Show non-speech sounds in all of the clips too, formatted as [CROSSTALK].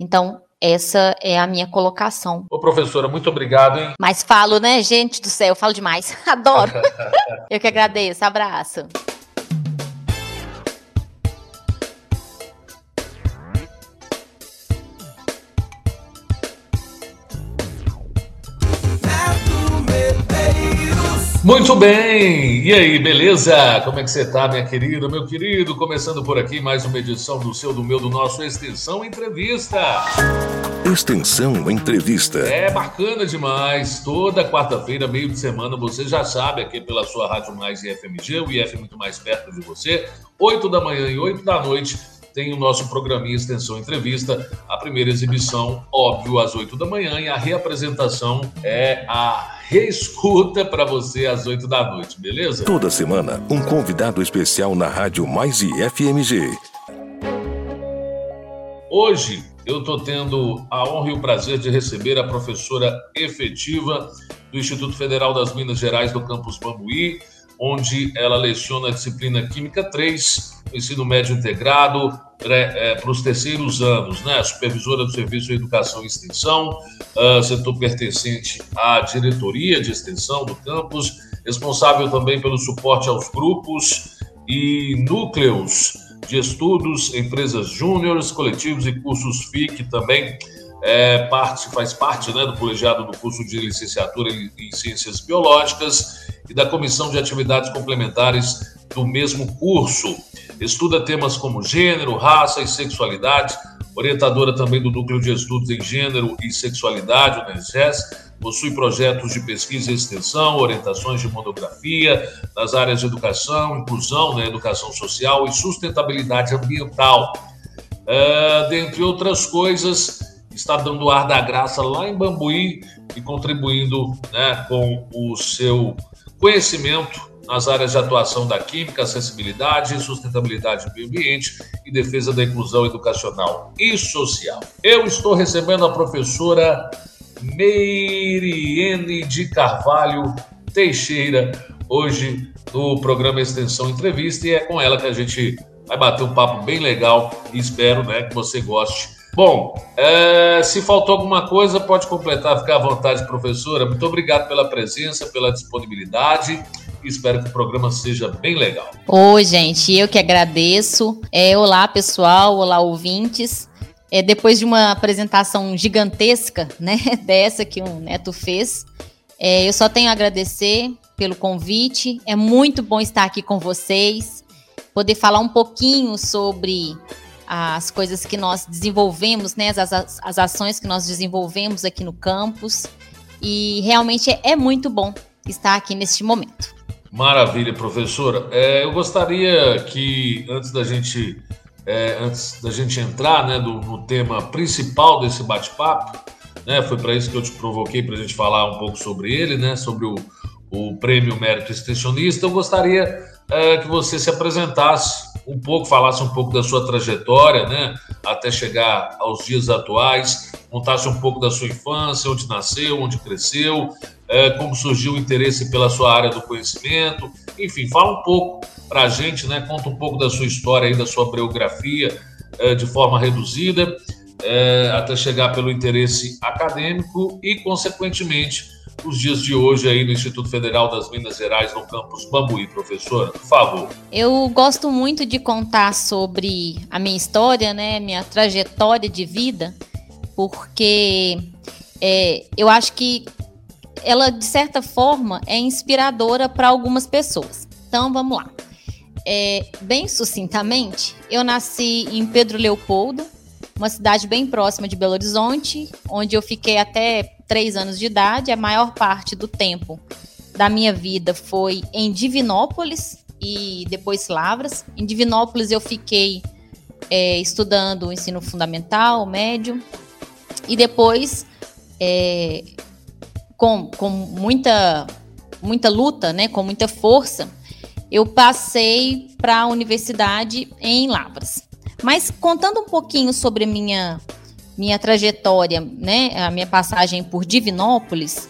Então, essa é a minha colocação. Ô, professora, muito obrigado, hein? Mas falo, né, gente do céu, falo demais. [LAUGHS] Adoro. [LAUGHS] eu que agradeço. Abraço. Muito bem! E aí, beleza? Como é que você tá, minha querida, meu querido? Começando por aqui mais uma edição do seu, do meu, do nosso Extensão Entrevista. Extensão Entrevista. É bacana demais. Toda quarta-feira, meio de semana, você já sabe, aqui pela sua Rádio Mais e FMG, o IF muito mais perto de você, 8 da manhã e 8 da noite tem o nosso programinha Extensão Entrevista, a primeira exibição, óbvio, às 8 da manhã, e a reapresentação é a reescuta para você às 8 da noite, beleza? Toda semana, um convidado especial na Rádio Mais e FMG. Hoje eu estou tendo a honra e o prazer de receber a professora efetiva do Instituto Federal das Minas Gerais do campus Bambuí, onde ela leciona a disciplina Química 3, ensino médio integrado, é, para os terceiros anos, né? Supervisora do Serviço de Educação e Extensão, uh, setor pertencente à diretoria de extensão do campus, responsável também pelo suporte aos grupos e núcleos de estudos, empresas júniores, coletivos e cursos FIC também. É, parte, faz parte né, do colegiado do curso de licenciatura em, em Ciências Biológicas e da comissão de atividades complementares do mesmo curso. Estuda temas como gênero, raça e sexualidade, orientadora também do Núcleo de Estudos em Gênero e Sexualidade, o NESGES, possui projetos de pesquisa e extensão, orientações de monografia nas áreas de educação, inclusão na né, educação social e sustentabilidade ambiental. Uh, dentre outras coisas, está dando ar da graça lá em Bambuí e contribuindo né, com o seu conhecimento nas áreas de atuação da química, acessibilidade, sustentabilidade do meio ambiente e defesa da inclusão educacional e social. Eu estou recebendo a professora Meiriene de Carvalho Teixeira hoje no programa Extensão Entrevista e é com ela que a gente vai bater um papo bem legal e espero né, que você goste. Bom, é, se faltou alguma coisa, pode completar, ficar à vontade, professora. Muito obrigado pela presença, pela disponibilidade espero que o programa seja bem legal. Oi, gente, eu que agradeço. É, olá, pessoal, olá, ouvintes. É, depois de uma apresentação gigantesca, [LAUGHS] né, dessa que o Neto fez, é, eu só tenho a agradecer pelo convite. É muito bom estar aqui com vocês, poder falar um pouquinho sobre as coisas que nós desenvolvemos, né, as, as ações que nós desenvolvemos aqui no campus. E realmente é, é muito bom estar aqui neste momento. Maravilha, professora. É, eu gostaria que antes da gente é, antes da gente entrar né, do, no tema principal desse bate-papo, né, foi para isso que eu te provoquei para a gente falar um pouco sobre ele, né, sobre o, o Prêmio Mérito Extensionista. Eu gostaria é, que você se apresentasse um pouco, falasse um pouco da sua trajetória, né, até chegar aos dias atuais, contasse um pouco da sua infância, onde nasceu, onde cresceu, é, como surgiu o interesse pela sua área do conhecimento, enfim, fala um pouco para a gente, né, conta um pouco da sua história e da sua biografia é, de forma reduzida, é, até chegar pelo interesse acadêmico e, consequentemente, os dias de hoje aí no Instituto Federal das Minas Gerais, no campus Bambuí, professora, por favor. Eu gosto muito de contar sobre a minha história, né, minha trajetória de vida, porque é, eu acho que ela, de certa forma, é inspiradora para algumas pessoas. Então, vamos lá. É, bem sucintamente, eu nasci em Pedro Leopoldo, uma cidade bem próxima de Belo Horizonte, onde eu fiquei até três anos de idade. A maior parte do tempo da minha vida foi em Divinópolis e depois Lavras. Em Divinópolis eu fiquei é, estudando o ensino fundamental, médio, e depois, é, com, com muita, muita luta, né, com muita força, eu passei para a universidade em Lavras. Mas contando um pouquinho sobre minha, minha trajetória, né, a minha passagem por Divinópolis,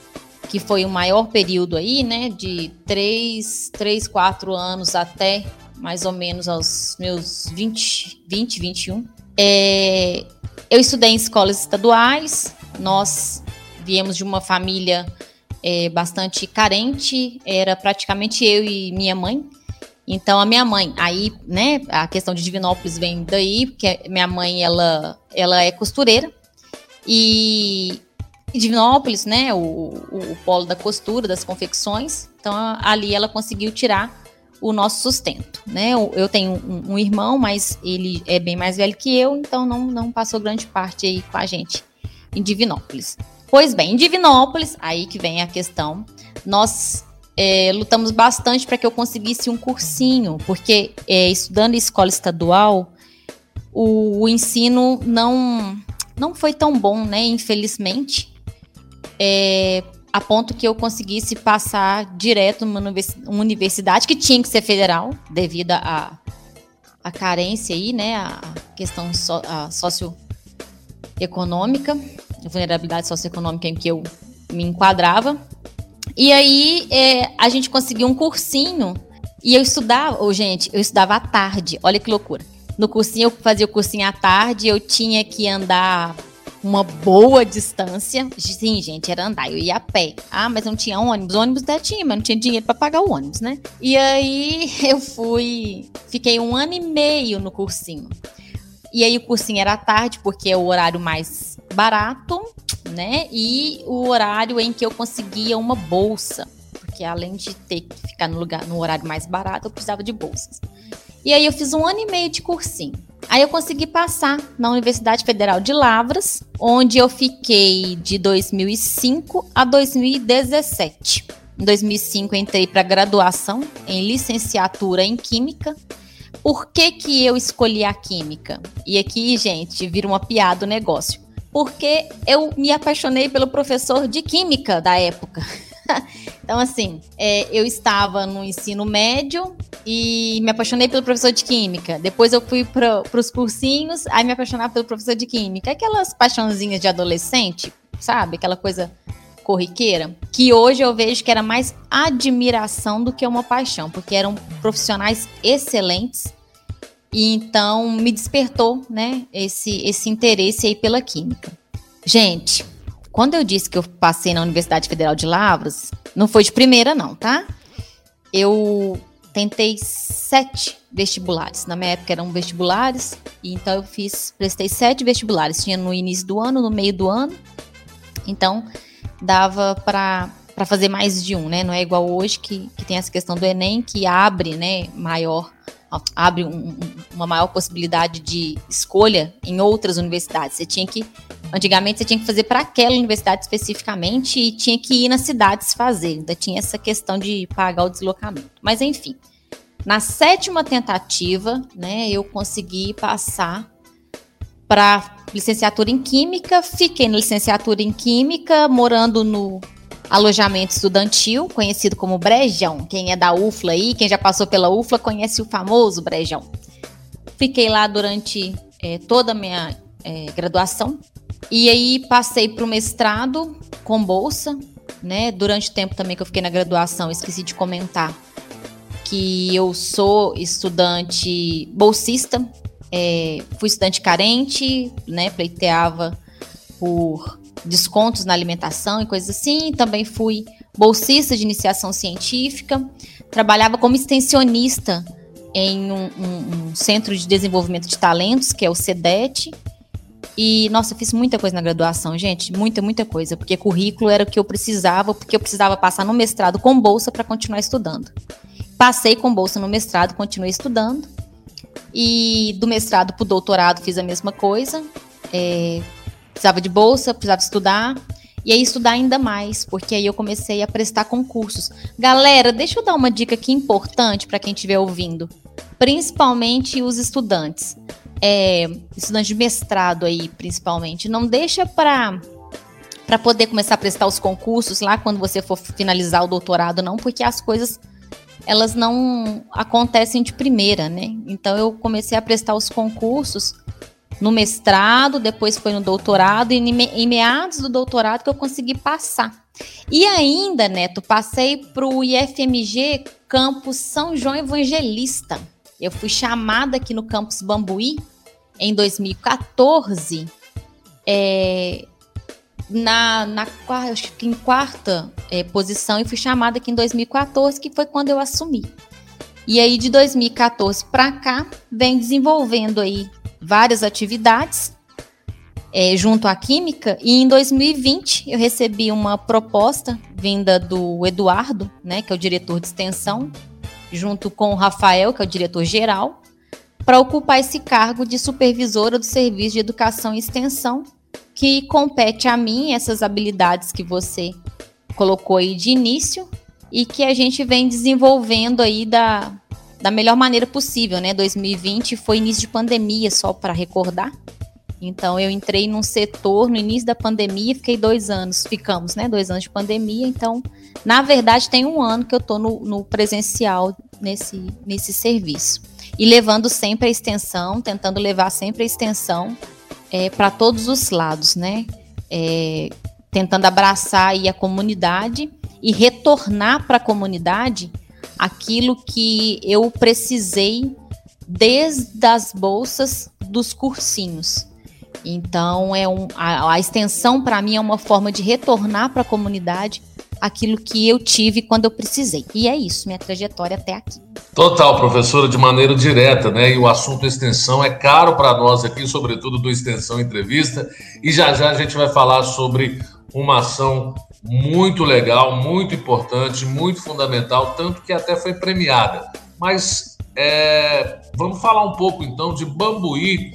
que foi o maior período aí, né, de 3, 3 4 anos até mais ou menos aos meus 20, 20 21, é, eu estudei em escolas estaduais, nós viemos de uma família é, bastante carente, era praticamente eu e minha mãe. Então a minha mãe, aí, né, a questão de Divinópolis vem daí, porque minha mãe ela, ela é costureira e Divinópolis, né, o, o, o polo da costura, das confecções. Então ali ela conseguiu tirar o nosso sustento, né? Eu, tenho um, um, irmão, mas ele é bem mais velho que eu, então não, não passou grande parte aí com a gente em Divinópolis. Pois bem, em Divinópolis, aí que vem a questão, nós é, lutamos bastante para que eu conseguisse um cursinho, porque é, estudando em escola estadual, o, o, ensino não, não foi tão bom, né? Infelizmente. É, a ponto que eu conseguisse passar direto numa universidade que tinha que ser federal, devido à a, a, carência aí, né? A questão so, a socioeconômica vulnerabilidade socioeconômica em que eu me enquadrava. E aí é, a gente conseguiu um cursinho e eu estudava, oh, gente, eu estudava à tarde, olha que loucura. No cursinho, eu fazia o cursinho à tarde, eu tinha que andar uma boa distância. Sim, gente, era andar. Eu ia a pé. Ah, mas não tinha ônibus. Ônibus até tinha, mas não tinha dinheiro para pagar o ônibus, né? E aí [LAUGHS] eu fui. Fiquei um ano e meio no cursinho. E aí o cursinho era à tarde, porque é o horário mais barato, né? E o horário em que eu conseguia uma bolsa, porque além de ter que ficar no lugar no horário mais barato, eu precisava de bolsas. E aí eu fiz um ano e meio de cursinho. Aí eu consegui passar na Universidade Federal de Lavras, onde eu fiquei de 2005 a 2017. Em 2005 entrei para graduação em licenciatura em Química por que, que eu escolhi a química? E aqui, gente, vira uma piada o negócio. Porque eu me apaixonei pelo professor de química da época. [LAUGHS] então, assim, é, eu estava no ensino médio e me apaixonei pelo professor de química. Depois eu fui para os cursinhos, aí me apaixonava pelo professor de química. Aquelas paixãozinhas de adolescente, sabe? Aquela coisa corriqueira, que hoje eu vejo que era mais admiração do que uma paixão, porque eram profissionais excelentes e então me despertou, né, esse esse interesse aí pela química. Gente, quando eu disse que eu passei na Universidade Federal de Lavras, não foi de primeira não, tá? Eu tentei sete vestibulares. Na minha época eram vestibulares, e então eu fiz, prestei sete vestibulares. Tinha no início do ano, no meio do ano. Então, dava para para fazer mais de um, né? Não é igual hoje que, que tem essa questão do Enem que abre, né, maior abre um, uma maior possibilidade de escolha em outras universidades. Você tinha que antigamente você tinha que fazer para aquela universidade especificamente e tinha que ir nas cidades fazer. Ainda tinha essa questão de pagar o deslocamento. Mas enfim, na sétima tentativa, né, eu consegui passar para licenciatura em Química, fiquei na licenciatura em Química, morando no alojamento estudantil, conhecido como Brejão. Quem é da UFLA aí, quem já passou pela UFLA, conhece o famoso Brejão. Fiquei lá durante é, toda a minha é, graduação. E aí passei para o mestrado com bolsa, né? Durante o tempo também que eu fiquei na graduação, esqueci de comentar que eu sou estudante bolsista é, fui estudante carente, né? Pleiteava por descontos na alimentação e coisas assim. Também fui bolsista de iniciação científica. Trabalhava como extensionista em um, um, um centro de desenvolvimento de talentos, que é o CEDET. E, nossa, fiz muita coisa na graduação, gente, muita, muita coisa, porque currículo era o que eu precisava, porque eu precisava passar no mestrado com bolsa para continuar estudando. Passei com bolsa no mestrado, continuei estudando. E do mestrado para o doutorado fiz a mesma coisa. É, precisava de bolsa, precisava estudar. E aí estudar ainda mais, porque aí eu comecei a prestar concursos. Galera, deixa eu dar uma dica aqui importante para quem estiver ouvindo. Principalmente os estudantes. É, estudantes de mestrado aí, principalmente. Não deixa para para poder começar a prestar os concursos lá quando você for finalizar o doutorado, não, porque as coisas elas não acontecem de primeira, né? Então eu comecei a prestar os concursos no mestrado, depois foi no doutorado, e em meados do doutorado que eu consegui passar. E ainda, Neto, passei para o IFMG Campus São João Evangelista. Eu fui chamada aqui no Campus Bambuí em 2014 é, na, na acho que em quarta é, posição e fui chamada aqui em 2014, que foi quando eu assumi. E aí de 2014 para cá vem desenvolvendo aí várias atividades é, junto à Química e em 2020 eu recebi uma proposta vinda do Eduardo, né, que é o diretor de extensão, junto com o Rafael, que é o diretor geral, para ocupar esse cargo de supervisora do Serviço de Educação e Extensão que compete a mim essas habilidades que você colocou aí de início e que a gente vem desenvolvendo aí da, da melhor maneira possível, né? 2020 foi início de pandemia, só para recordar. Então eu entrei num setor no início da pandemia, fiquei dois anos, ficamos, né? Dois anos de pandemia. Então, na verdade, tem um ano que eu estou no, no presencial nesse, nesse serviço. E levando sempre a extensão, tentando levar sempre a extensão é, para todos os lados, né? É, tentando abraçar aí a comunidade e retornar para a comunidade aquilo que eu precisei desde as bolsas dos cursinhos. Então, é um, a, a extensão para mim é uma forma de retornar para a comunidade aquilo que eu tive quando eu precisei. E é isso, minha trajetória até aqui. Total, professora, de maneira direta, né? E o assunto extensão é caro para nós aqui, sobretudo do Extensão Entrevista. E já já a gente vai falar sobre uma ação muito legal, muito importante, muito fundamental, tanto que até foi premiada. Mas é, vamos falar um pouco então de Bambuí,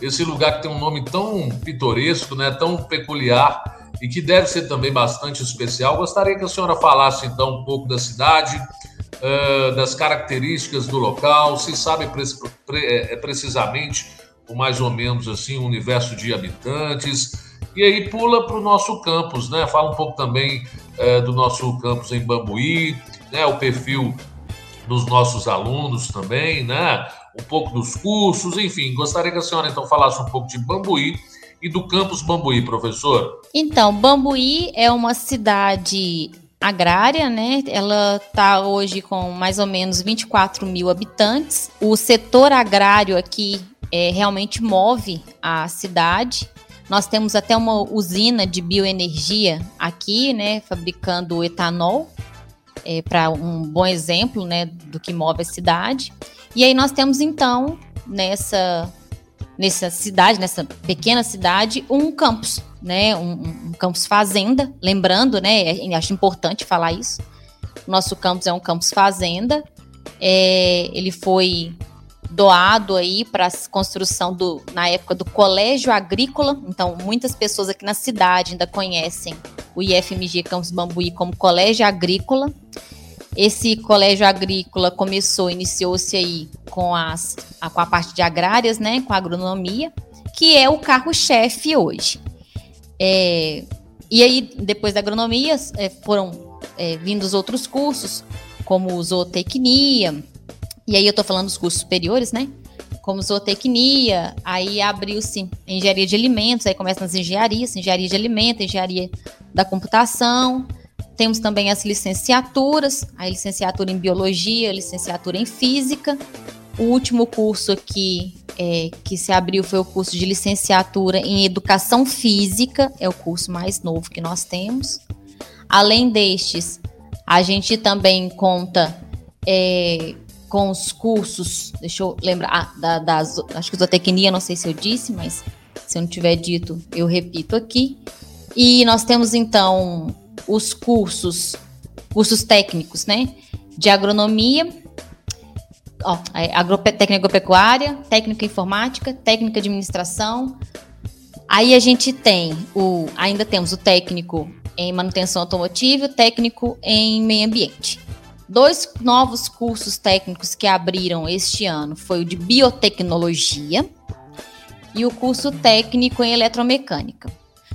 esse lugar que tem um nome tão pitoresco, né? Tão peculiar e que deve ser também bastante especial. Gostaria que a senhora falasse então um pouco da cidade, uh, das características do local, se sabe pre pre é, precisamente o mais ou menos assim o universo de habitantes. E aí pula para o nosso campus, né? Fala um pouco também uh, do nosso campus em Bambuí, né? O perfil dos nossos alunos também, né? Um pouco dos cursos, enfim. Gostaria que a senhora então falasse um pouco de Bambuí e do campus Bambuí, professor? Então, Bambuí é uma cidade agrária, né? Ela está hoje com mais ou menos 24 mil habitantes. O setor agrário aqui é, realmente move a cidade. Nós temos até uma usina de bioenergia aqui, né? Fabricando etanol, é, para um bom exemplo, né? Do que move a cidade. E aí nós temos então nessa nessa cidade, nessa pequena cidade, um campus, né? Um, um campus fazenda. Lembrando, né? É, acho importante falar isso. Nosso campus é um campus fazenda. É, ele foi doado aí para a construção do, na época do colégio agrícola. Então, muitas pessoas aqui na cidade ainda conhecem o IFMG Campus Bambuí como colégio agrícola. Esse colégio agrícola começou, iniciou-se aí com, as, a, com a parte de agrárias, né, com a agronomia, que é o carro-chefe hoje. É, e aí, depois da agronomia, é, foram é, vindos outros cursos, como zootecnia, e aí eu estou falando dos cursos superiores, né? Como zootecnia, aí abriu-se engenharia de alimentos, aí começa nas engenharias, engenharia de alimentos, engenharia da computação, temos também as licenciaturas, a licenciatura em biologia, licenciatura em física. O último curso aqui é, que se abriu foi o curso de licenciatura em educação física, é o curso mais novo que nós temos. Além destes, a gente também conta é, com os cursos, deixa eu lembrar, ah, da, da, acho que zootecnia, não sei se eu disse, mas se eu não tiver dito, eu repito aqui. E nós temos então os cursos, cursos técnicos, né? De agronomia, ó, é, técnica agropecuária, técnica informática, técnica de administração. Aí a gente tem o, ainda temos o técnico em manutenção automotiva o técnico em meio ambiente. Dois novos cursos técnicos que abriram este ano foi o de biotecnologia e o curso técnico em eletromecânica.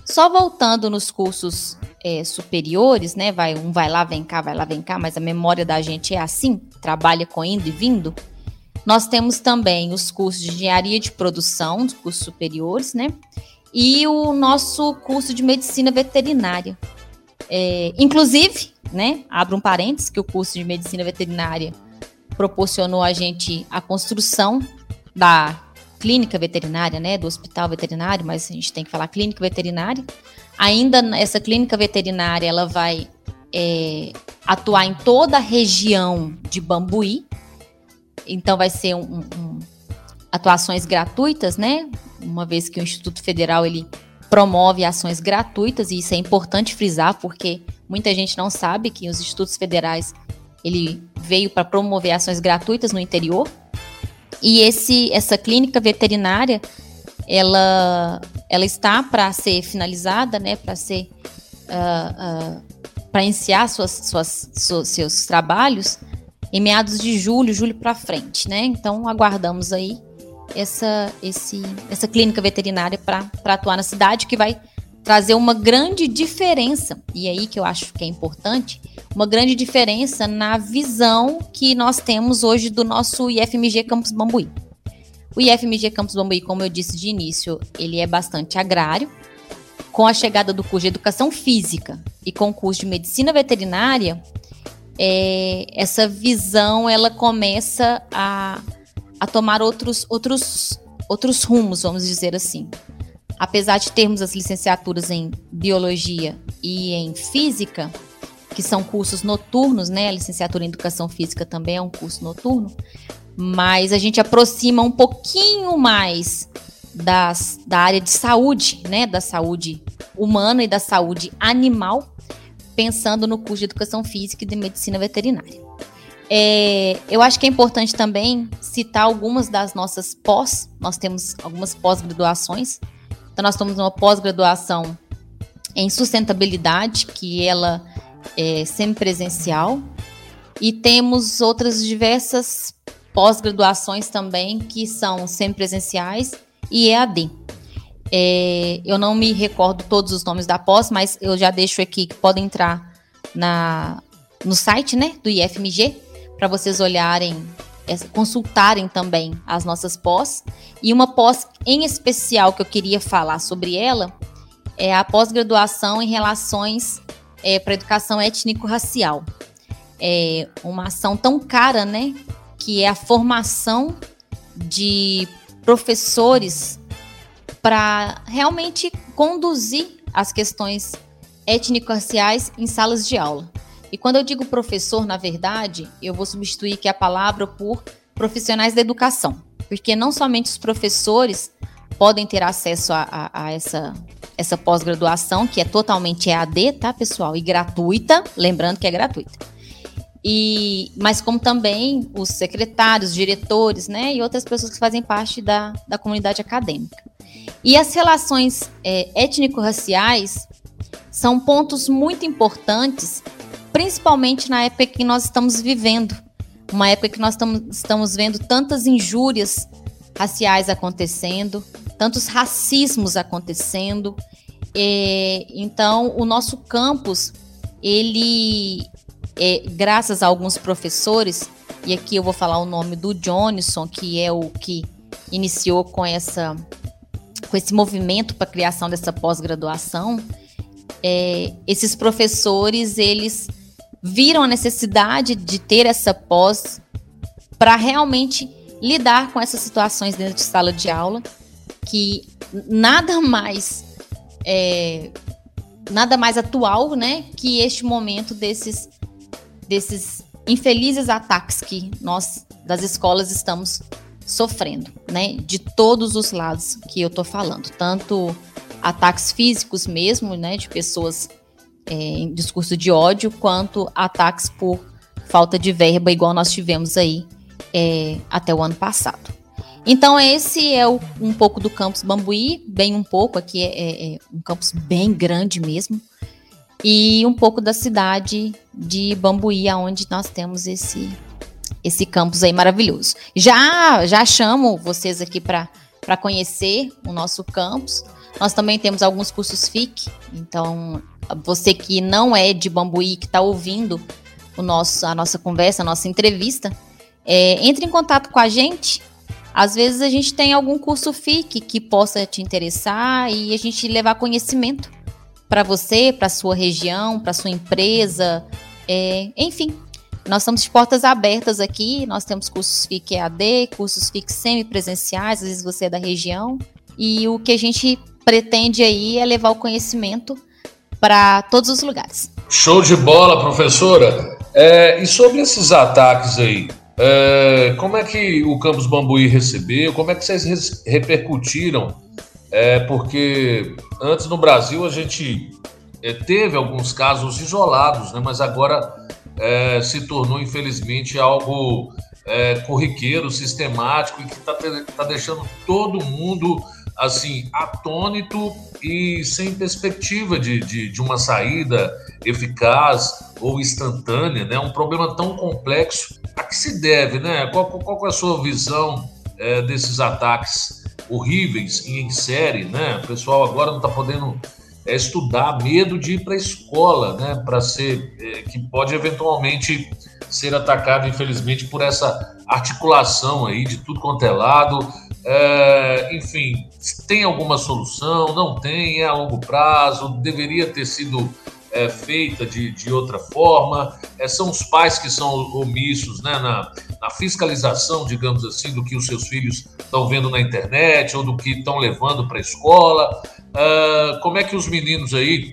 Só voltando nos cursos é, superiores, né? Vai, um vai lá, vem cá, vai lá, vem cá, mas a memória da gente é assim, trabalha com indo e vindo. Nós temos também os cursos de engenharia de produção, os cursos superiores, né? E o nosso curso de medicina veterinária. É, inclusive, né? Abro um parênteses que o curso de medicina veterinária proporcionou a gente a construção da clínica veterinária, né, do hospital veterinário, mas a gente tem que falar clínica veterinária. Ainda essa clínica veterinária, ela vai é, atuar em toda a região de Bambuí. Então vai ser um, um, atuações gratuitas, né? Uma vez que o Instituto Federal ele promove ações gratuitas e isso é importante frisar porque muita gente não sabe que os institutos federais ele veio para promover ações gratuitas no interior. E esse essa clínica veterinária ela ela está para ser finalizada, né, para ser uh, uh, para iniciar suas, suas, suas, seus trabalhos em meados de julho, julho para frente, né? Então aguardamos aí essa, esse, essa clínica veterinária para atuar na cidade, que vai trazer uma grande diferença, e aí que eu acho que é importante, uma grande diferença na visão que nós temos hoje do nosso IFMG Campus Bambuí. O IFMG Campus Bambuí, como eu disse de início, ele é bastante agrário. Com a chegada do curso de Educação Física e com o curso de Medicina Veterinária, é, essa visão ela começa a a tomar outros, outros, outros rumos, vamos dizer assim. Apesar de termos as licenciaturas em biologia e em física, que são cursos noturnos, né? A licenciatura em educação física também é um curso noturno, mas a gente aproxima um pouquinho mais das, da área de saúde, né? Da saúde humana e da saúde animal, pensando no curso de educação física e de medicina veterinária. É, eu acho que é importante também citar algumas das nossas pós. Nós temos algumas pós-graduações. Então, nós temos uma pós-graduação em sustentabilidade, que ela é semipresencial. E temos outras diversas pós-graduações também, que são semipresenciais e EAD. É, eu não me recordo todos os nomes da pós, mas eu já deixo aqui que podem entrar na, no site né, do IFMG, para vocês olharem, é, consultarem também as nossas pós. E uma pós em especial que eu queria falar sobre ela é a pós-graduação em relações é, para educação étnico-racial. É uma ação tão cara, né? Que é a formação de professores para realmente conduzir as questões étnico-raciais em salas de aula. E quando eu digo professor, na verdade, eu vou substituir aqui a palavra por profissionais da educação, porque não somente os professores podem ter acesso a, a, a essa, essa pós-graduação, que é totalmente EAD, tá, pessoal? E gratuita, lembrando que é gratuita. E, mas como também os secretários, diretores, né, e outras pessoas que fazem parte da, da comunidade acadêmica. E as relações é, étnico-raciais são pontos muito importantes principalmente na época que nós estamos vivendo, uma época que nós estamos vendo tantas injúrias raciais acontecendo, tantos racismos acontecendo. E, então, o nosso campus, ele, é, graças a alguns professores, e aqui eu vou falar o nome do Johnson, que é o que iniciou com essa com esse movimento para a criação dessa pós-graduação, é, esses professores eles viram a necessidade de ter essa pós para realmente lidar com essas situações dentro de sala de aula, que nada mais é, nada mais atual, né, que este momento desses desses infelizes ataques que nós das escolas estamos sofrendo, né, de todos os lados que eu tô falando, tanto ataques físicos mesmo, né, de pessoas é, em discurso de ódio, quanto ataques por falta de verba, igual nós tivemos aí é, até o ano passado. Então, esse é o, um pouco do campus Bambuí, bem um pouco, aqui é, é, é, um campus bem grande mesmo, e um pouco da cidade de Bambuí, onde nós temos esse, esse campus aí maravilhoso. Já, já chamo vocês aqui para conhecer o nosso campus. Nós também temos alguns cursos FIC, então você que não é de Bambuí, que está ouvindo o nosso, a nossa conversa, a nossa entrevista, é, entre em contato com a gente. Às vezes a gente tem algum curso FIC que possa te interessar e a gente levar conhecimento para você, para sua região, para sua empresa, é, enfim, Nós estamos de portas abertas aqui, nós temos cursos FIC EAD, cursos FIC semipresenciais, às vezes você é da região, e o que a gente pretende aí é levar o conhecimento para todos os lugares. Show de bola, professora. É, e sobre esses ataques aí, é, como é que o Campus Bambuí recebeu? Como é que vocês repercutiram? É, porque antes no Brasil a gente é, teve alguns casos isolados, né, mas agora é, se tornou, infelizmente, algo é, corriqueiro, sistemático e que está tá deixando todo mundo assim atônito e sem perspectiva de, de, de, uma saída eficaz ou instantânea, né? Um problema tão complexo. A que se deve, né? Qual, qual é a sua visão é, desses ataques horríveis em série, né? O pessoal agora não está podendo é, estudar, medo de ir para a escola, né? Para ser é, que pode eventualmente ser atacado, infelizmente, por essa articulação aí de tudo quanto é lado. É, enfim, tem alguma solução? Não tem? É a longo prazo? Deveria ter sido é, feita de, de outra forma? É, são os pais que são omissos né, na, na fiscalização, digamos assim, do que os seus filhos estão vendo na internet ou do que estão levando para a escola? É, como é que os meninos aí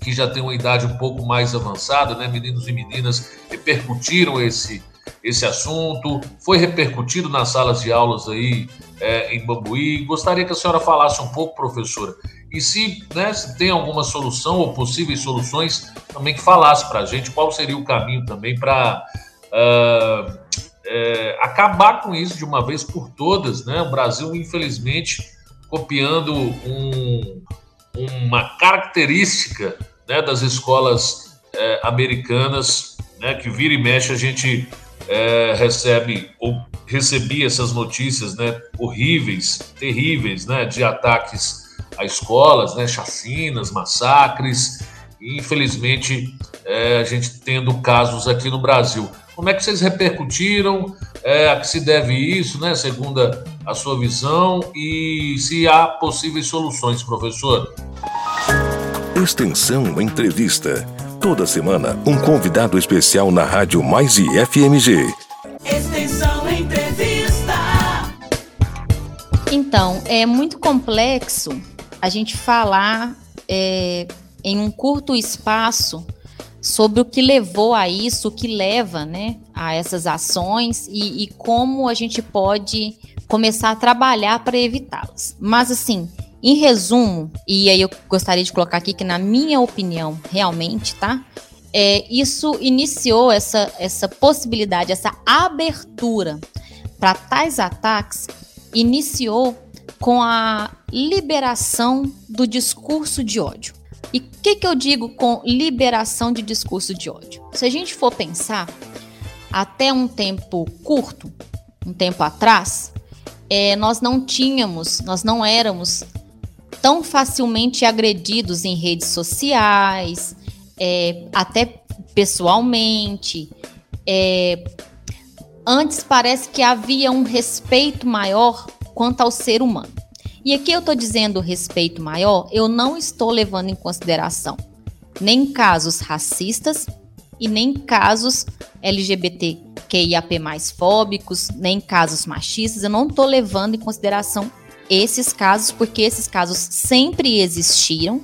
que já têm uma idade um pouco mais avançada, né, meninos e meninas, repercutiram esse, esse assunto, foi repercutido nas salas de aulas aí é, em Bambuí. Gostaria que a senhora falasse um pouco, professora, e se, né, se tem alguma solução ou possíveis soluções, também que falasse para a gente qual seria o caminho também para uh, ah, é, acabar com isso de uma vez por todas. Né? O Brasil, infelizmente, copiando um, uma característica né, das escolas é, americanas, né, que vira e mexe a gente é, recebe ou recebia essas notícias né, horríveis, terríveis, né, de ataques a escolas, né, chacinas, massacres, e infelizmente é, a gente tendo casos aqui no Brasil. Como é que vocês repercutiram? É, a que se deve isso, né, segundo a sua visão, e se há possíveis soluções, professor? Extensão Entrevista. Toda semana, um convidado especial na Rádio Mais e FMG. Extensão Entrevista. Então, é muito complexo a gente falar é, em um curto espaço sobre o que levou a isso, o que leva né, a essas ações e, e como a gente pode começar a trabalhar para evitá-las. Mas, assim, em resumo, e aí eu gostaria de colocar aqui que, na minha opinião, realmente, tá? É, isso iniciou essa, essa possibilidade, essa abertura para tais ataques, iniciou com a liberação do discurso de ódio. E o que, que eu digo com liberação de discurso de ódio? Se a gente for pensar, até um tempo curto, um tempo atrás, é, nós não tínhamos, nós não éramos tão facilmente agredidos em redes sociais, é, até pessoalmente. É, antes parece que havia um respeito maior quanto ao ser humano. E aqui eu estou dizendo respeito maior, eu não estou levando em consideração nem casos racistas e nem casos LGBTQIAP mais fóbicos, nem casos machistas, eu não estou levando em consideração esses casos, porque esses casos sempre existiram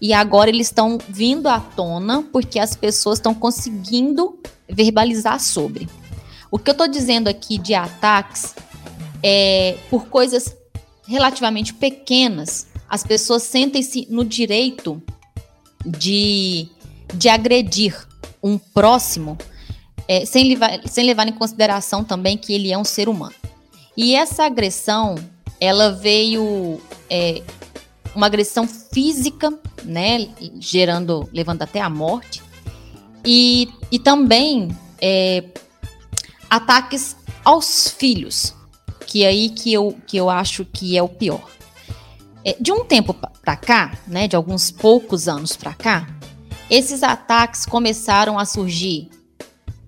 e agora eles estão vindo à tona porque as pessoas estão conseguindo verbalizar sobre. O que eu estou dizendo aqui de ataques é por coisas relativamente pequenas, as pessoas sentem-se no direito de, de agredir um próximo é, sem, levar, sem levar em consideração também que ele é um ser humano. E essa agressão ela veio é, uma agressão física, né, gerando, levando até a morte, e, e também é, ataques aos filhos, que é aí que eu, que eu acho que é o pior. É, de um tempo para cá, né, de alguns poucos anos para cá, esses ataques começaram a surgir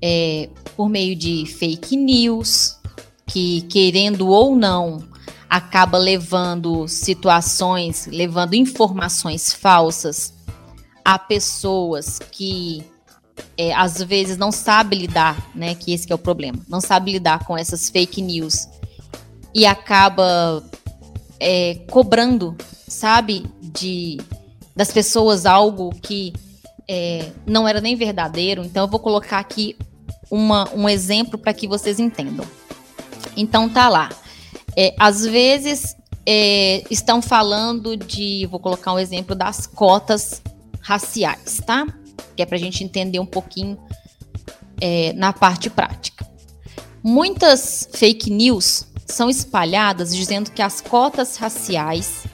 é, por meio de fake news, que querendo ou não acaba levando situações, levando informações falsas a pessoas que é, às vezes não sabe lidar, né? Que esse que é o problema, não sabe lidar com essas fake news e acaba é, cobrando, sabe, de das pessoas algo que é, não era nem verdadeiro. Então eu vou colocar aqui uma, um exemplo para que vocês entendam. Então tá lá. É, às vezes é, estão falando de, vou colocar um exemplo das cotas raciais, tá? Que é para a gente entender um pouquinho é, na parte prática. Muitas fake news são espalhadas dizendo que as cotas raciais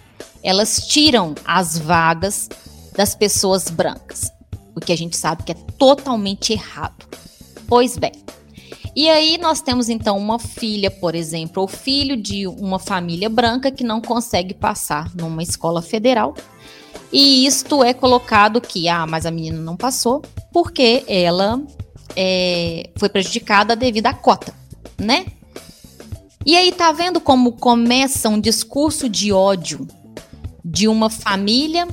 elas tiram as vagas das pessoas brancas, o que a gente sabe que é totalmente errado. Pois bem, e aí nós temos então uma filha, por exemplo, ou filho de uma família branca que não consegue passar numa escola federal. E isto é colocado que, ah, mas a menina não passou porque ela é, foi prejudicada devido à cota, né? E aí tá vendo como começa um discurso de ódio de uma família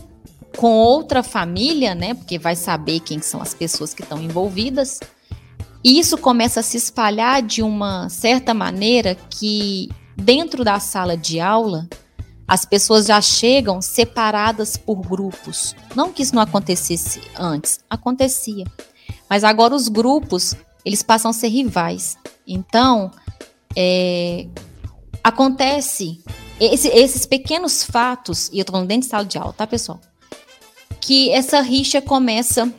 com outra família, né? Porque vai saber quem são as pessoas que estão envolvidas. E isso começa a se espalhar de uma certa maneira que dentro da sala de aula as pessoas já chegam separadas por grupos. Não que isso não acontecesse antes, acontecia. Mas agora os grupos, eles passam a ser rivais. Então, é, acontece esse, esses pequenos fatos, e eu tô falando dentro de sala de aula, tá, pessoal? Que essa rixa começa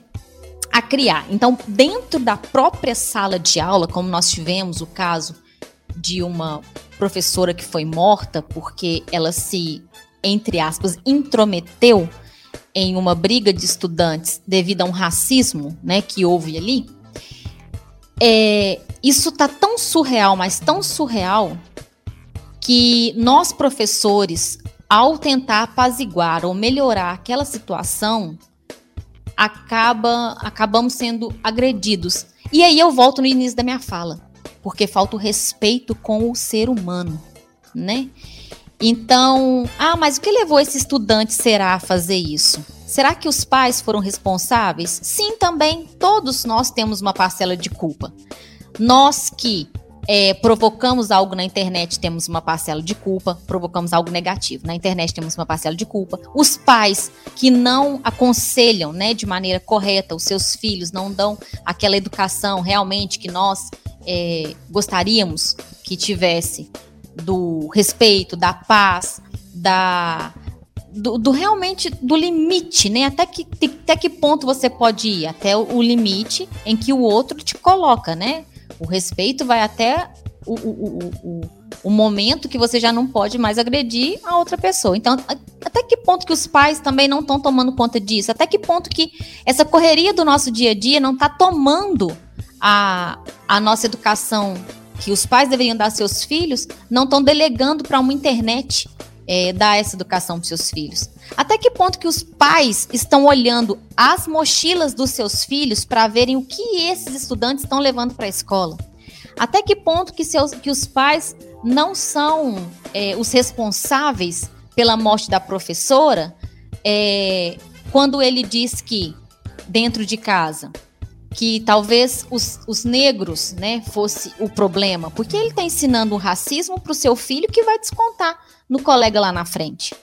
a criar. Então, dentro da própria sala de aula, como nós tivemos o caso de uma professora que foi morta porque ela se, entre aspas, intrometeu em uma briga de estudantes devido a um racismo, né, que houve ali. É, isso tá tão surreal, mas tão surreal que nós professores, ao tentar apaziguar ou melhorar aquela situação, acaba, acabamos sendo agredidos. E aí eu volto no início da minha fala, porque falta o respeito com o ser humano, né? Então, ah, mas o que levou esse estudante será a fazer isso? Será que os pais foram responsáveis? Sim, também. Todos nós temos uma parcela de culpa. Nós que é, provocamos algo na internet, temos uma parcela de culpa, provocamos algo negativo. Na internet temos uma parcela de culpa. Os pais que não aconselham né, de maneira correta os seus filhos, não dão aquela educação realmente que nós é, gostaríamos que tivesse do respeito, da paz, da do, do, realmente do limite, né? Até que, até que ponto você pode ir? Até o, o limite em que o outro te coloca, né? O respeito vai até o, o, o, o, momento que você já não pode mais agredir a outra pessoa. Então, até que ponto que os pais também não estão tomando conta disso? Até que ponto que essa correria do nosso dia a dia não está tomando a, a nossa educação que os pais deveriam dar aos seus filhos, não estão delegando para uma internet é, dar essa educação para seus filhos? Até que ponto que os pais estão olhando as mochilas dos seus filhos para verem o que esses estudantes estão levando para a escola? Até que ponto que, seus, que os pais não são é, os responsáveis pela morte da professora é, quando ele diz que dentro de casa que talvez os, os negros né, fosse o problema, porque ele está ensinando o racismo para o seu filho que vai descontar no colega lá na frente.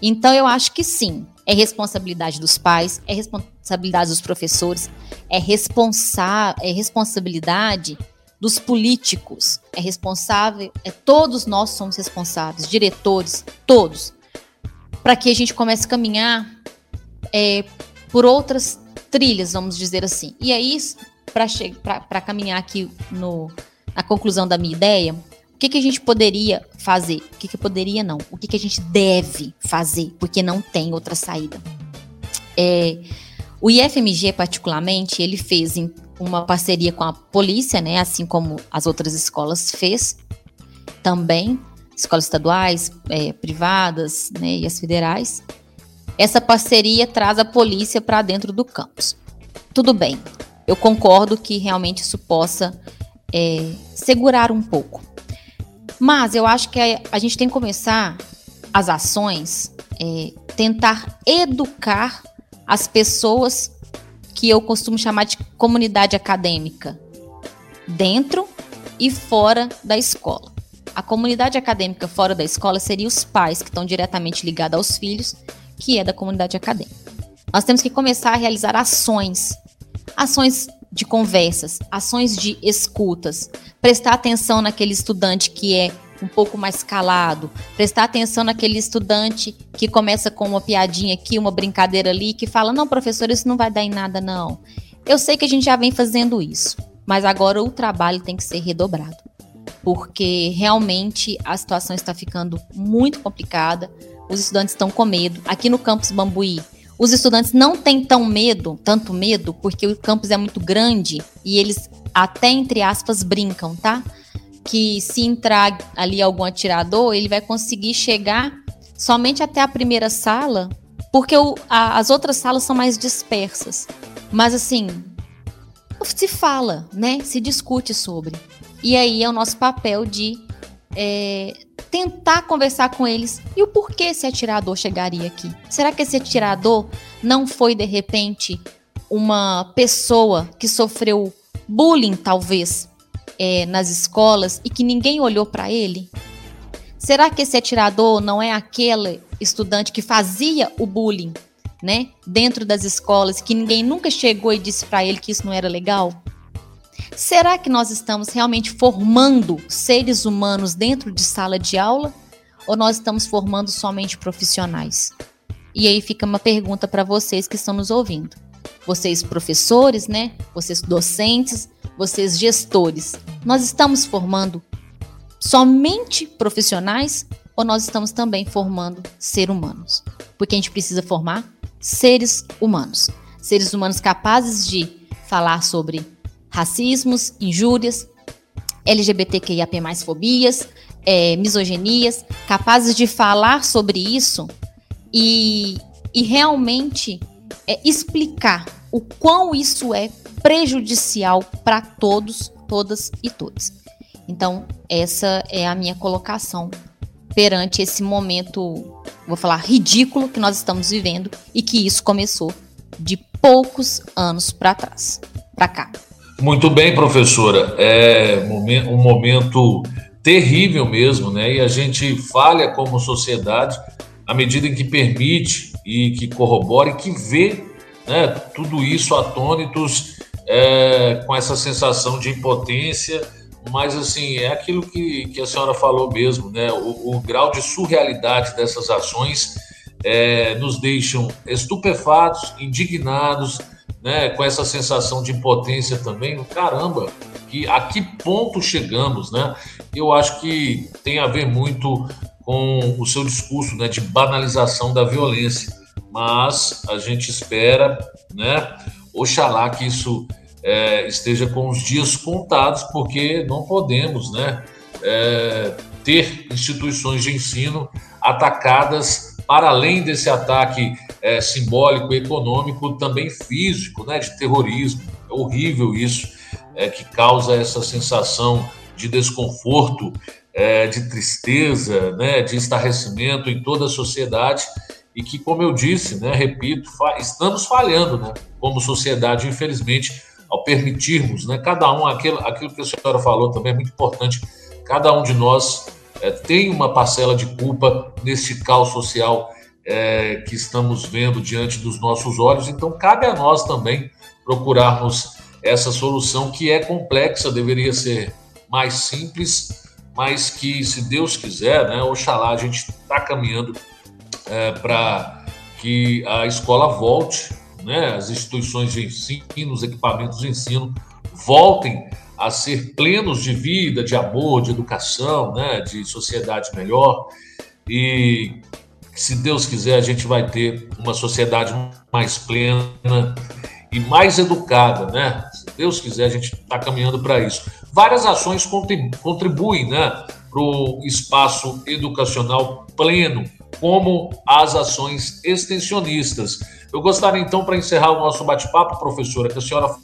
Então eu acho que sim, é responsabilidade dos pais, é responsabilidade dos professores, é, responsa é responsabilidade dos políticos, é responsável, é todos nós somos responsáveis, diretores, todos, para que a gente comece a caminhar é, por outras trilhas, vamos dizer assim. E é isso, para caminhar aqui no, na conclusão da minha ideia, o que, que a gente poderia fazer? O que, que poderia não? O que, que a gente deve fazer? Porque não tem outra saída. É, o IFMG, particularmente, ele fez uma parceria com a polícia, né? Assim como as outras escolas fez também, escolas estaduais, é, privadas, né? E as federais. Essa parceria traz a polícia para dentro do campus. Tudo bem, eu concordo que realmente isso possa é, segurar um pouco. Mas eu acho que a, a gente tem que começar as ações, é, tentar educar as pessoas que eu costumo chamar de comunidade acadêmica, dentro e fora da escola. A comunidade acadêmica fora da escola seria os pais que estão diretamente ligados aos filhos, que é da comunidade acadêmica. Nós temos que começar a realizar ações, ações de conversas, ações de escutas, prestar atenção naquele estudante que é um pouco mais calado, prestar atenção naquele estudante que começa com uma piadinha aqui, uma brincadeira ali, que fala: não, professor, isso não vai dar em nada, não. Eu sei que a gente já vem fazendo isso, mas agora o trabalho tem que ser redobrado, porque realmente a situação está ficando muito complicada, os estudantes estão com medo. Aqui no campus Bambuí, os estudantes não têm tão medo, tanto medo, porque o campus é muito grande e eles até entre aspas brincam, tá? que se entrar ali algum atirador, ele vai conseguir chegar somente até a primeira sala, porque o, a, as outras salas são mais dispersas. Mas assim, se fala, né? Se discute sobre. E aí é o nosso papel de é, tentar conversar com eles. E o porquê esse atirador chegaria aqui? Será que esse atirador não foi, de repente, uma pessoa que sofreu bullying, talvez, é, nas escolas e que ninguém olhou para ele? Será que esse atirador não é aquele estudante que fazia o bullying, né, dentro das escolas, que ninguém nunca chegou e disse para ele que isso não era legal? Será que nós estamos realmente formando seres humanos dentro de sala de aula ou nós estamos formando somente profissionais? E aí fica uma pergunta para vocês que estão nos ouvindo. Vocês professores, né? Vocês docentes, vocês gestores, nós estamos formando somente profissionais ou nós estamos também formando seres humanos? Porque a gente precisa formar seres humanos, seres humanos capazes de falar sobre racismos, injúrias, LGBTQIAP+, fobias, é, misogenias, capazes de falar sobre isso e, e realmente é, explicar o quão isso é prejudicial para todos, todas e todos. Então, essa é a minha colocação perante esse momento, vou falar, ridículo que nós estamos vivendo e que isso começou de poucos anos para trás, para cá. Muito bem, professora. É um momento terrível mesmo, né? E a gente falha como sociedade à medida em que permite e que corrobora e que vê né, tudo isso atônitos é, com essa sensação de impotência, mas assim, é aquilo que, que a senhora falou mesmo, né? O, o grau de surrealidade dessas ações é, nos deixam estupefatos, indignados, né? Com essa sensação de impotência também. Caramba, que a que ponto chegamos, né? Eu acho que tem a ver muito com o seu discurso, né? De banalização da violência. Mas a gente espera, né? Oxalá que isso é, esteja com os dias contados, porque não podemos né, é, ter instituições de ensino atacadas para além desse ataque é, simbólico, econômico, também físico, né, de terrorismo. É horrível isso, é, que causa essa sensação de desconforto, é, de tristeza, né, de estarrecimento em toda a sociedade e que, como eu disse, né, repito, fa estamos falhando, né, como sociedade, infelizmente, ao permitirmos, né, cada um, aquilo, aquilo que a senhora falou também é muito importante, cada um de nós é, tem uma parcela de culpa nesse caos social é, que estamos vendo diante dos nossos olhos, então cabe a nós também procurarmos essa solução que é complexa, deveria ser mais simples, mas que, se Deus quiser, né, oxalá, a gente está caminhando é, para que a escola volte né, as instituições de ensino, os equipamentos de ensino voltem a ser plenos de vida, de amor, de educação, né, de sociedade melhor. E se Deus quiser, a gente vai ter uma sociedade mais plena e mais educada, né? Se Deus quiser, a gente está caminhando para isso. Várias ações contribuem, né, para o espaço educacional pleno, como as ações extensionistas eu gostaria então, para encerrar o nosso bate-papo, professora, que a senhora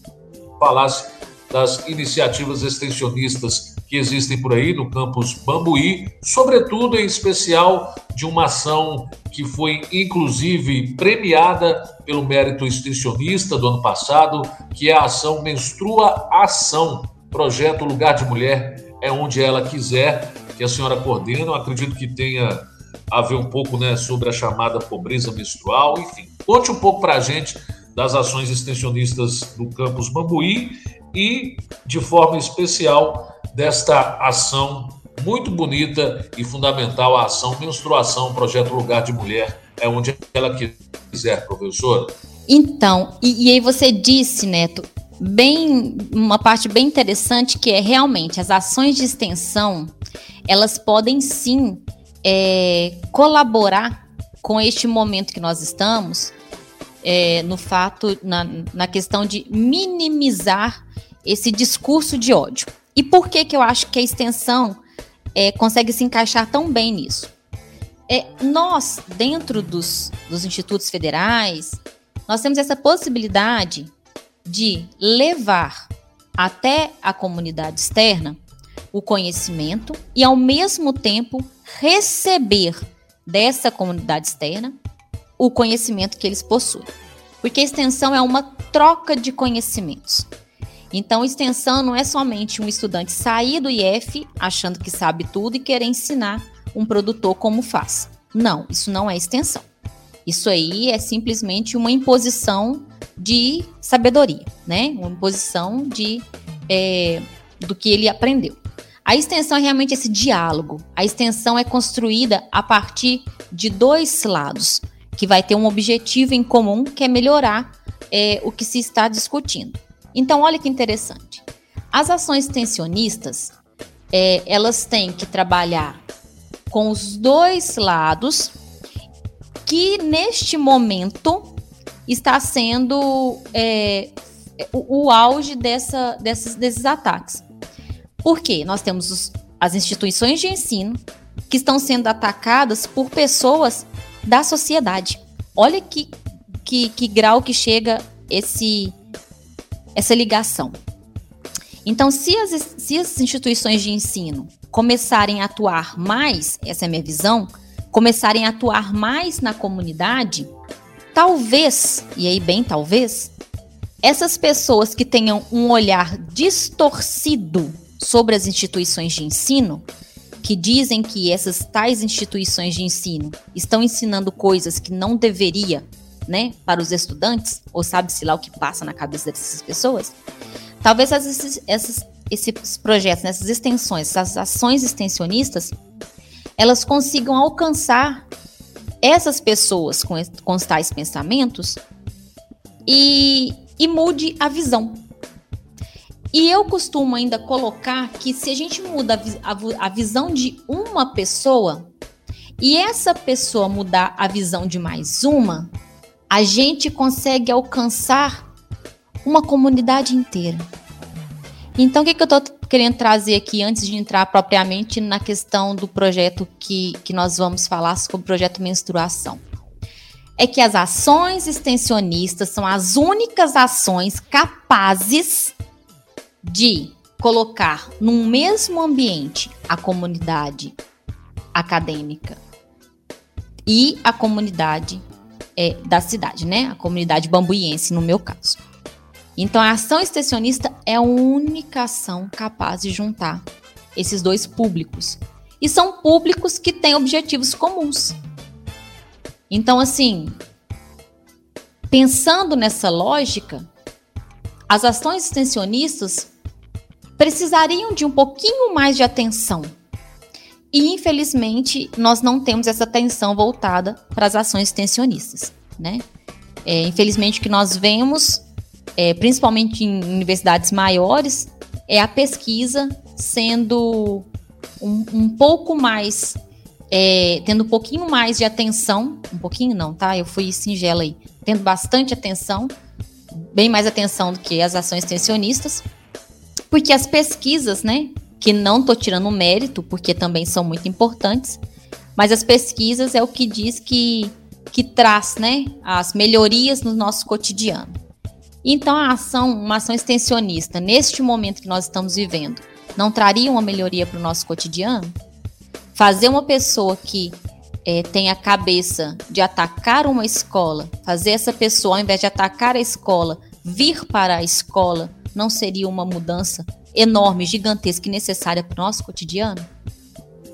falasse das iniciativas extensionistas que existem por aí no campus Bambuí, sobretudo em especial de uma ação que foi inclusive premiada pelo mérito extensionista do ano passado, que é a ação Menstrua Ação, projeto Lugar de Mulher é onde ela quiser, que a senhora coordena. Eu acredito que tenha a ver um pouco né, sobre a chamada pobreza menstrual. Enfim, conte um pouco para a gente das ações extensionistas do campus Bambuí e, de forma especial, desta ação muito bonita e fundamental, a ação Menstruação, Projeto Lugar de Mulher, é onde ela quiser, professora. Então, e, e aí você disse, Neto, bem uma parte bem interessante que é realmente as ações de extensão, elas podem sim é, colaborar com este momento que nós estamos, é, no fato, na, na questão de minimizar esse discurso de ódio. E por que, que eu acho que a extensão é, consegue se encaixar tão bem nisso? É, nós, dentro dos, dos institutos federais, nós temos essa possibilidade de levar até a comunidade externa o conhecimento e, ao mesmo tempo, receber dessa comunidade externa o conhecimento que eles possuem. Porque a extensão é uma troca de conhecimentos. Então, extensão não é somente um estudante sair do IF achando que sabe tudo e querer ensinar um produtor como faz. Não, isso não é extensão. Isso aí é simplesmente uma imposição de sabedoria, né? Uma imposição de é, do que ele aprendeu. A extensão é realmente esse diálogo. A extensão é construída a partir de dois lados, que vai ter um objetivo em comum, que é melhorar é, o que se está discutindo. Então, olha que interessante. As ações extensionistas, é, elas têm que trabalhar com os dois lados, que neste momento está sendo é, o, o, auge dessa, dessas, desses ataques. Por quê? Nós temos os, as instituições de ensino que estão sendo atacadas por pessoas da sociedade. Olha que, que, que grau que chega esse essa ligação. Então, se as, se as instituições de ensino começarem a atuar mais, essa é a minha visão, começarem a atuar mais na comunidade, talvez, e aí bem talvez, essas pessoas que tenham um olhar distorcido sobre as instituições de ensino, que dizem que essas tais instituições de ensino estão ensinando coisas que não deveria né, para os estudantes, ou sabe-se lá o que passa na cabeça dessas pessoas, talvez esses, projetos, né, essas extensões, essas ações extensionistas, elas consigam alcançar essas pessoas com, com tais pensamentos e, e mude a visão. E eu costumo ainda colocar que se a gente muda a, a, a visão de uma pessoa e essa pessoa mudar a visão de mais uma, a gente consegue alcançar uma comunidade inteira. Então, o que, que eu estou querendo trazer aqui antes de entrar propriamente na questão do projeto que, que nós vamos falar sobre o projeto menstruação? É que as ações extensionistas são as únicas ações capazes de colocar num mesmo ambiente a comunidade acadêmica e a comunidade é, da cidade, né? A comunidade bambuiense, no meu caso. Então, a ação extensionista é a única ação capaz de juntar esses dois públicos. E são públicos que têm objetivos comuns. Então, assim, pensando nessa lógica, as ações extensionistas precisariam de um pouquinho mais de atenção e, infelizmente, nós não temos essa atenção voltada para as ações extensionistas. Né? É, infelizmente, o que nós vemos, é, principalmente em universidades maiores, é a pesquisa sendo um, um pouco mais. É, tendo um pouquinho mais de atenção, um pouquinho não, tá? Eu fui singela aí, tendo bastante atenção, bem mais atenção do que as ações extensionistas, porque as pesquisas, né, que não estou tirando mérito, porque também são muito importantes, mas as pesquisas é o que diz que, que traz né, as melhorias no nosso cotidiano. Então, a ação, uma ação extensionista, neste momento que nós estamos vivendo, não traria uma melhoria para o nosso cotidiano? Fazer uma pessoa que é, tem a cabeça de atacar uma escola, fazer essa pessoa, ao invés de atacar a escola, vir para a escola, não seria uma mudança enorme, gigantesca e necessária para o nosso cotidiano?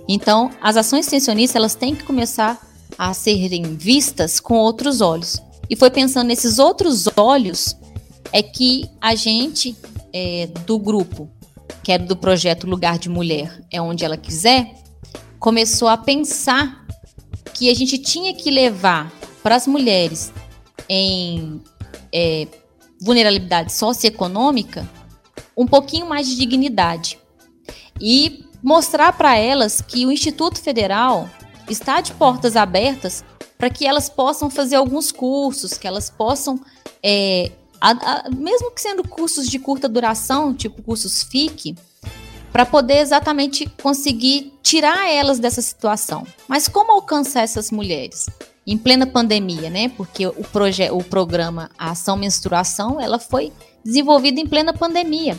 Então, as ações extensionistas elas têm que começar a serem vistas com outros olhos. E foi pensando nesses outros olhos é que a gente é, do grupo, que é do projeto Lugar de Mulher, é onde ela quiser, começou a pensar que a gente tinha que levar para as mulheres em é, vulnerabilidade socioeconômica um pouquinho mais de dignidade e mostrar para elas que o Instituto Federal está de portas abertas para que elas possam fazer alguns cursos, que elas possam, é, a, a, mesmo que sendo cursos de curta duração, tipo cursos FIC, para poder exatamente conseguir tirar elas dessa situação. Mas como alcançar essas mulheres? Em plena pandemia, né? Porque o, o programa a Ação Menstruação, ela foi desenvolvida em plena pandemia.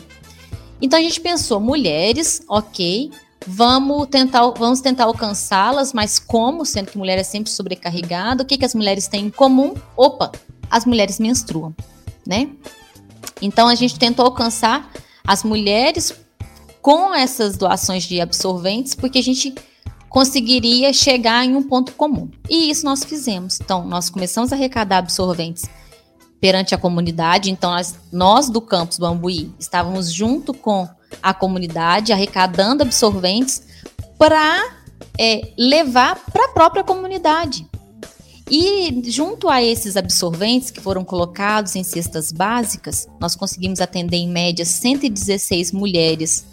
Então a gente pensou, mulheres, ok, vamos tentar, vamos tentar alcançá-las, mas como? Sendo que mulher é sempre sobrecarregada, o que, que as mulheres têm em comum? Opa, as mulheres menstruam, né? Então a gente tentou alcançar as mulheres com essas doações de absorventes, porque a gente conseguiria chegar em um ponto comum. E isso nós fizemos. Então, nós começamos a arrecadar absorventes perante a comunidade. Então, nós, nós do campus Bambuí estávamos junto com a comunidade, arrecadando absorventes para é, levar para a própria comunidade. E junto a esses absorventes que foram colocados em cestas básicas, nós conseguimos atender em média 116 mulheres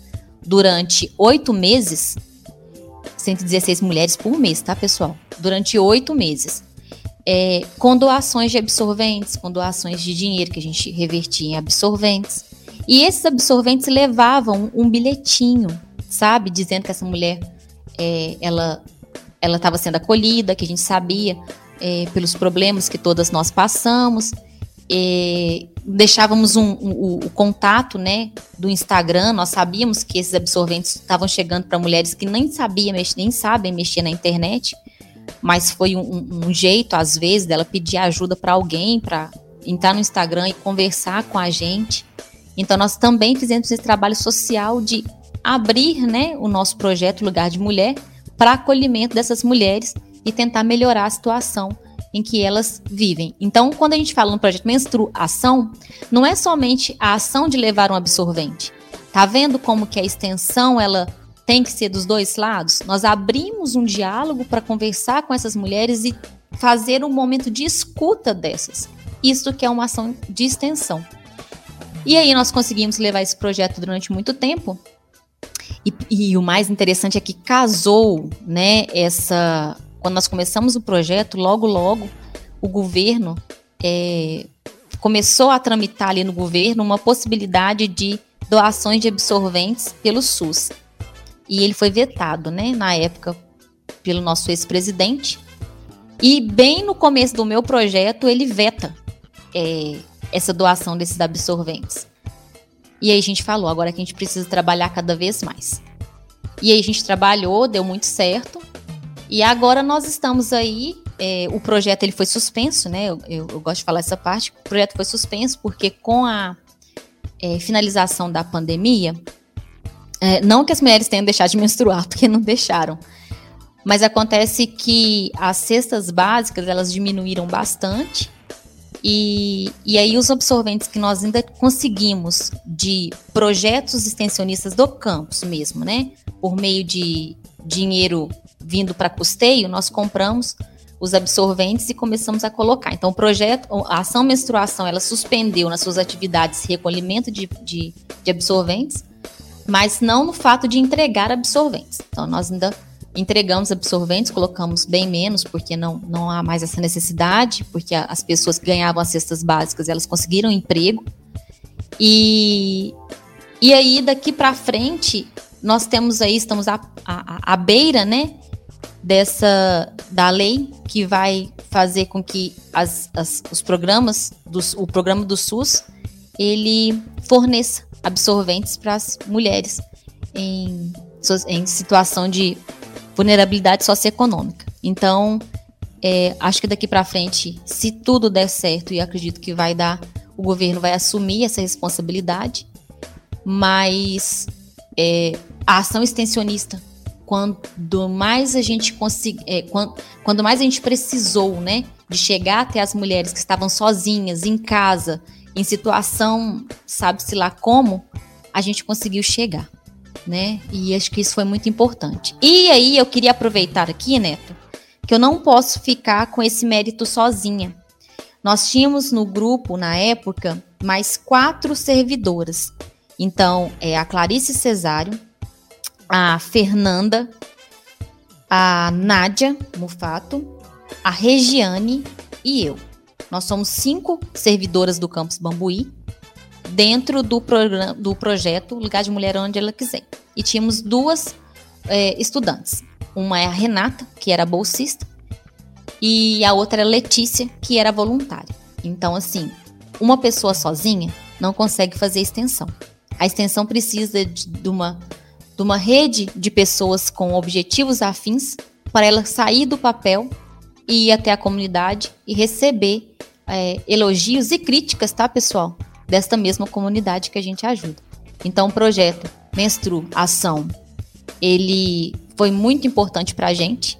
durante oito meses. 116 mulheres por mês, tá, pessoal? Durante oito meses é, com doações de absorventes, com doações de dinheiro que a gente revertia em absorventes. E esses absorventes levavam um bilhetinho, sabe, dizendo que essa mulher é, ela ela estava sendo acolhida, que a gente sabia é, pelos problemas que todas nós passamos. deixávamos um, um, um, o contato né, do Instagram, nós sabíamos que esses absorventes estavam chegando para mulheres que nem sabiam mexer, nem sabem mexer na internet mas foi um, um jeito, às vezes, dela pedir ajuda para alguém, para entrar no Instagram e conversar com a gente. Então, nós também fizemos esse trabalho social de abrir né, o nosso projeto Lugar de Mulher para acolhimento dessas mulheres e tentar melhorar a situação em que elas vivem. Então, quando a gente fala no projeto Menstruação, não é somente a ação de levar um absorvente. Tá vendo como que a extensão ela tem que ser dos dois lados. Nós abrimos um diálogo para conversar com essas mulheres e fazer um momento de escuta dessas. Isso que é uma ação de extensão. E aí nós conseguimos levar esse projeto durante muito tempo. E, e, o mais interessante é que casou, né, essa... Quando nós começamos o projeto, logo, logo, o governo é, começou a tramitar ali no governo uma possibilidade de doações de absorventes pelo SUS e ele foi vetado, né, na época, pelo nosso ex-presidente. E bem no começo do meu projeto, ele veta é, essa doação desses absorventes. E aí a gente falou, agora que a gente precisa trabalhar cada vez mais. E aí a gente trabalhou, deu muito certo. E agora nós estamos aí. É, o projeto ele foi suspenso, né? Eu, eu, eu, gosto de falar essa parte. O projeto foi suspenso porque com a é, finalização da pandemia, é, não que as mulheres tenham deixado de menstruar, [LAUGHS] porque não deixaram. Mas acontece que as cestas básicas elas diminuíram bastante. E, e aí os absorventes que nós ainda conseguimos de projetos extensionistas do campus mesmo, né? Por meio de dinheiro vindo para custeio, nós compramos os absorventes e começamos a colocar. Então, o projeto, a ação menstruação, ela suspendeu nas suas atividades recolhimento de, de, de absorventes, mas não no fato de entregar absorventes. Então, nós ainda entregamos absorventes, colocamos bem menos, porque não, não há mais essa necessidade, porque as pessoas que ganhavam as cestas básicas, elas conseguiram emprego. E, e aí, daqui para frente, nós temos aí, estamos à, à, à beira, né, dessa, da lei que vai fazer com que as, as, os programas, dos, o programa do SUS, ele forneça absorventes para as mulheres em, em situação de vulnerabilidade socioeconômica. Então, é, acho que daqui para frente, se tudo der certo, e acredito que vai dar, o governo vai assumir essa responsabilidade, mas é, a ação extensionista, quando mais a gente conseguir, é, quando, quando mais a gente precisou, né, de chegar até as mulheres que estavam sozinhas, em casa, em situação, sabe-se lá como, a gente conseguiu chegar, né? E acho que isso foi muito importante. E aí eu queria aproveitar aqui, Neto, que eu não posso ficar com esse mérito sozinha. Nós tínhamos no grupo, na época, mais quatro servidoras. Então, é a Clarice Cesário, a Fernanda, a Nádia Mufato, a Regiane e eu. Nós somos cinco servidoras do campus Bambuí, dentro do, programa, do projeto Lugar de Mulher Onde Ela Quiser. E tínhamos duas é, estudantes. Uma é a Renata, que era bolsista, e a outra é a Letícia, que era voluntária. Então, assim, uma pessoa sozinha não consegue fazer extensão. A extensão precisa de, de uma, de uma rede de pessoas com objetivos afins para ela sair do papel e ir até a comunidade e receber é, elogios e críticas, tá, pessoal? Desta mesma comunidade que a gente ajuda. Então, o projeto Menstruação, ele foi muito importante para a gente.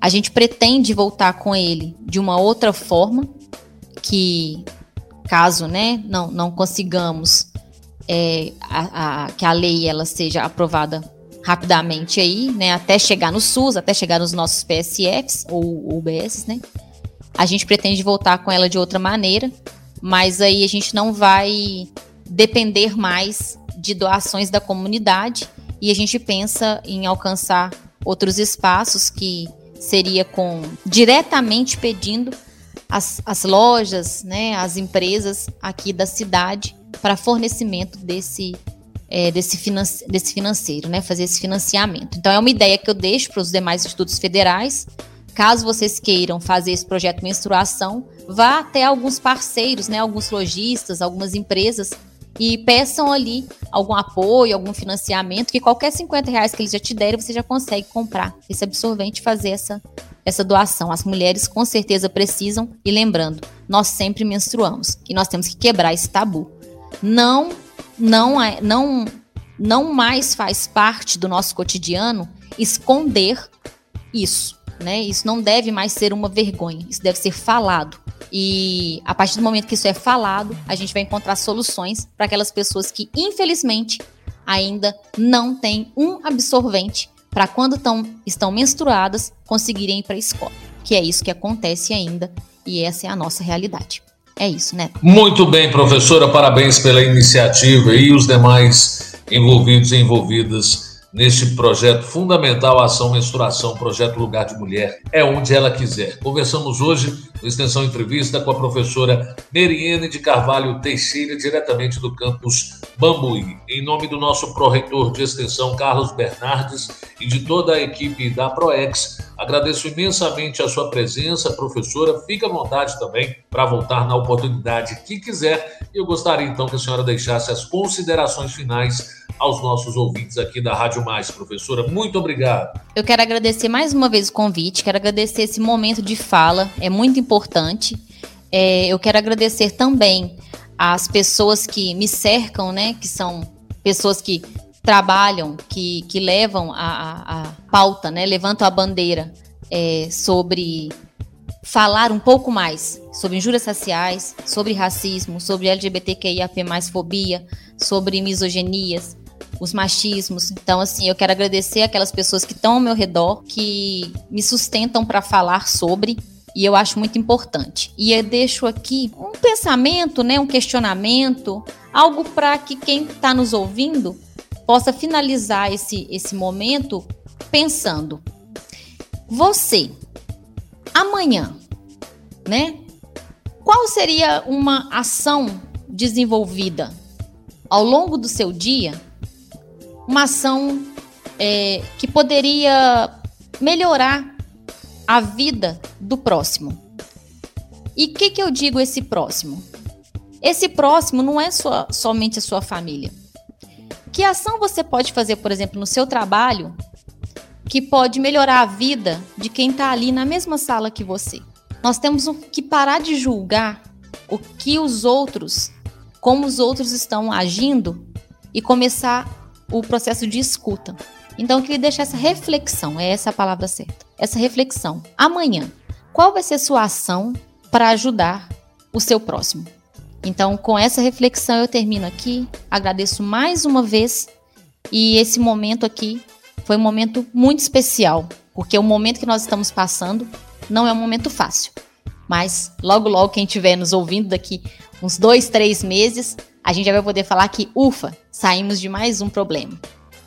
A gente pretende voltar com ele de uma outra forma, que caso né, não, não consigamos é, a, a, que a lei ela seja aprovada rapidamente aí, né, até chegar no SUS, até chegar nos nossos PSFs ou UBS, né? A gente pretende voltar com ela de outra maneira, mas aí a gente não vai depender mais de doações da comunidade e a gente pensa em alcançar outros espaços que seria com diretamente pedindo as, as lojas, né, as empresas aqui da cidade para fornecimento desse é, desse, desse financeiro, né? Fazer esse financiamento. Então, é uma ideia que eu deixo para os demais institutos federais. Caso vocês queiram fazer esse projeto menstruação, vá até alguns parceiros, né? Alguns lojistas, algumas empresas e peçam ali algum apoio, algum financiamento, que qualquer 50 reais que eles já te derem, você já consegue comprar esse absorvente e fazer essa, essa doação. As mulheres com certeza precisam, e lembrando, nós sempre menstruamos e nós temos que quebrar esse tabu. Não não, é, não, não mais faz parte do nosso cotidiano esconder isso. Né? Isso não deve mais ser uma vergonha, isso deve ser falado. E a partir do momento que isso é falado, a gente vai encontrar soluções para aquelas pessoas que, infelizmente, ainda não têm um absorvente para quando tão, estão menstruadas conseguirem ir para a escola. Que é isso que acontece ainda e essa é a nossa realidade. É isso, né? Muito bem, professora, parabéns pela iniciativa e os demais envolvidos e envolvidas neste projeto fundamental Ação Menstruação, Projeto Lugar de Mulher, é onde ela quiser. Conversamos hoje, no Extensão Entrevista, com a professora Meriene de Carvalho Teixeira, diretamente do campus Bambuí. Em nome do nosso pró-reitor de Extensão, Carlos Bernardes, e de toda a equipe da ProEx, agradeço imensamente a sua presença, professora. Fique à vontade também para voltar na oportunidade que quiser. Eu gostaria então que a senhora deixasse as considerações finais aos nossos ouvintes aqui da Rádio Mais. Professora, muito obrigado. Eu quero agradecer mais uma vez o convite, quero agradecer esse momento de fala, é muito importante. É, eu quero agradecer também às pessoas que me cercam, né, que são pessoas que trabalham, que, que levam a, a, a pauta, né, levantam a bandeira é, sobre falar um pouco mais sobre injúrias raciais, sobre racismo, sobre LGBTQIAP+, fobia, sobre misogenias, os machismos. Então, assim, eu quero agradecer aquelas pessoas que estão ao meu redor, que me sustentam para falar sobre. E eu acho muito importante. E eu deixo aqui um pensamento, né, um questionamento, algo para que quem está nos ouvindo possa finalizar esse, esse momento pensando: você, amanhã, né? Qual seria uma ação desenvolvida ao longo do seu dia uma ação é, que poderia melhorar a vida do próximo. E o que, que eu digo esse próximo? Esse próximo não é só, somente a sua família. Que ação você pode fazer, por exemplo, no seu trabalho que pode melhorar a vida de quem está ali na mesma sala que você? Nós temos que parar de julgar o que os outros, como os outros estão agindo e começar o processo de escuta. Então, eu queria deixar essa reflexão, é essa a palavra certa. Essa reflexão. Amanhã, qual vai ser a sua ação para ajudar o seu próximo? Então, com essa reflexão, eu termino aqui. Agradeço mais uma vez. E esse momento aqui foi um momento muito especial, porque o momento que nós estamos passando não é um momento fácil. Mas logo, logo, quem estiver nos ouvindo daqui uns dois, três meses, a gente já vai poder falar que, ufa, saímos de mais um problema.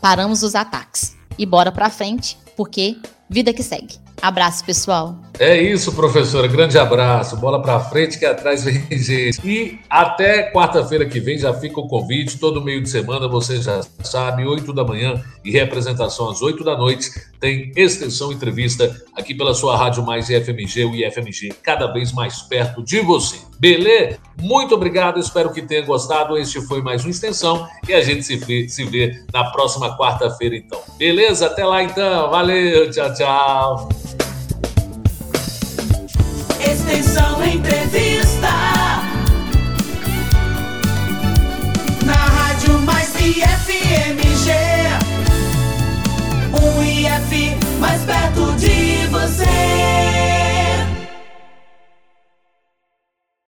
Paramos os ataques. E bora pra frente, porque vida que segue. Abraço, pessoal. É isso, professora. Grande abraço. Bola para frente que atrás vem [LAUGHS] gente. E até quarta-feira que vem já fica o convite. Todo meio de semana, você já sabe, 8 da manhã e representação às 8 da noite. Tem extensão entrevista aqui pela sua Rádio Mais IFMG, o IFMG, cada vez mais perto de você. Beleza? Muito obrigado. Espero que tenha gostado. Este foi mais uma extensão e a gente se vê, se vê na próxima quarta-feira, então. Beleza? Até lá, então. Valeu. Tchau, tchau. Extensão Entrevista. Na Rádio Mais IFMG. Um IF mais perto de você.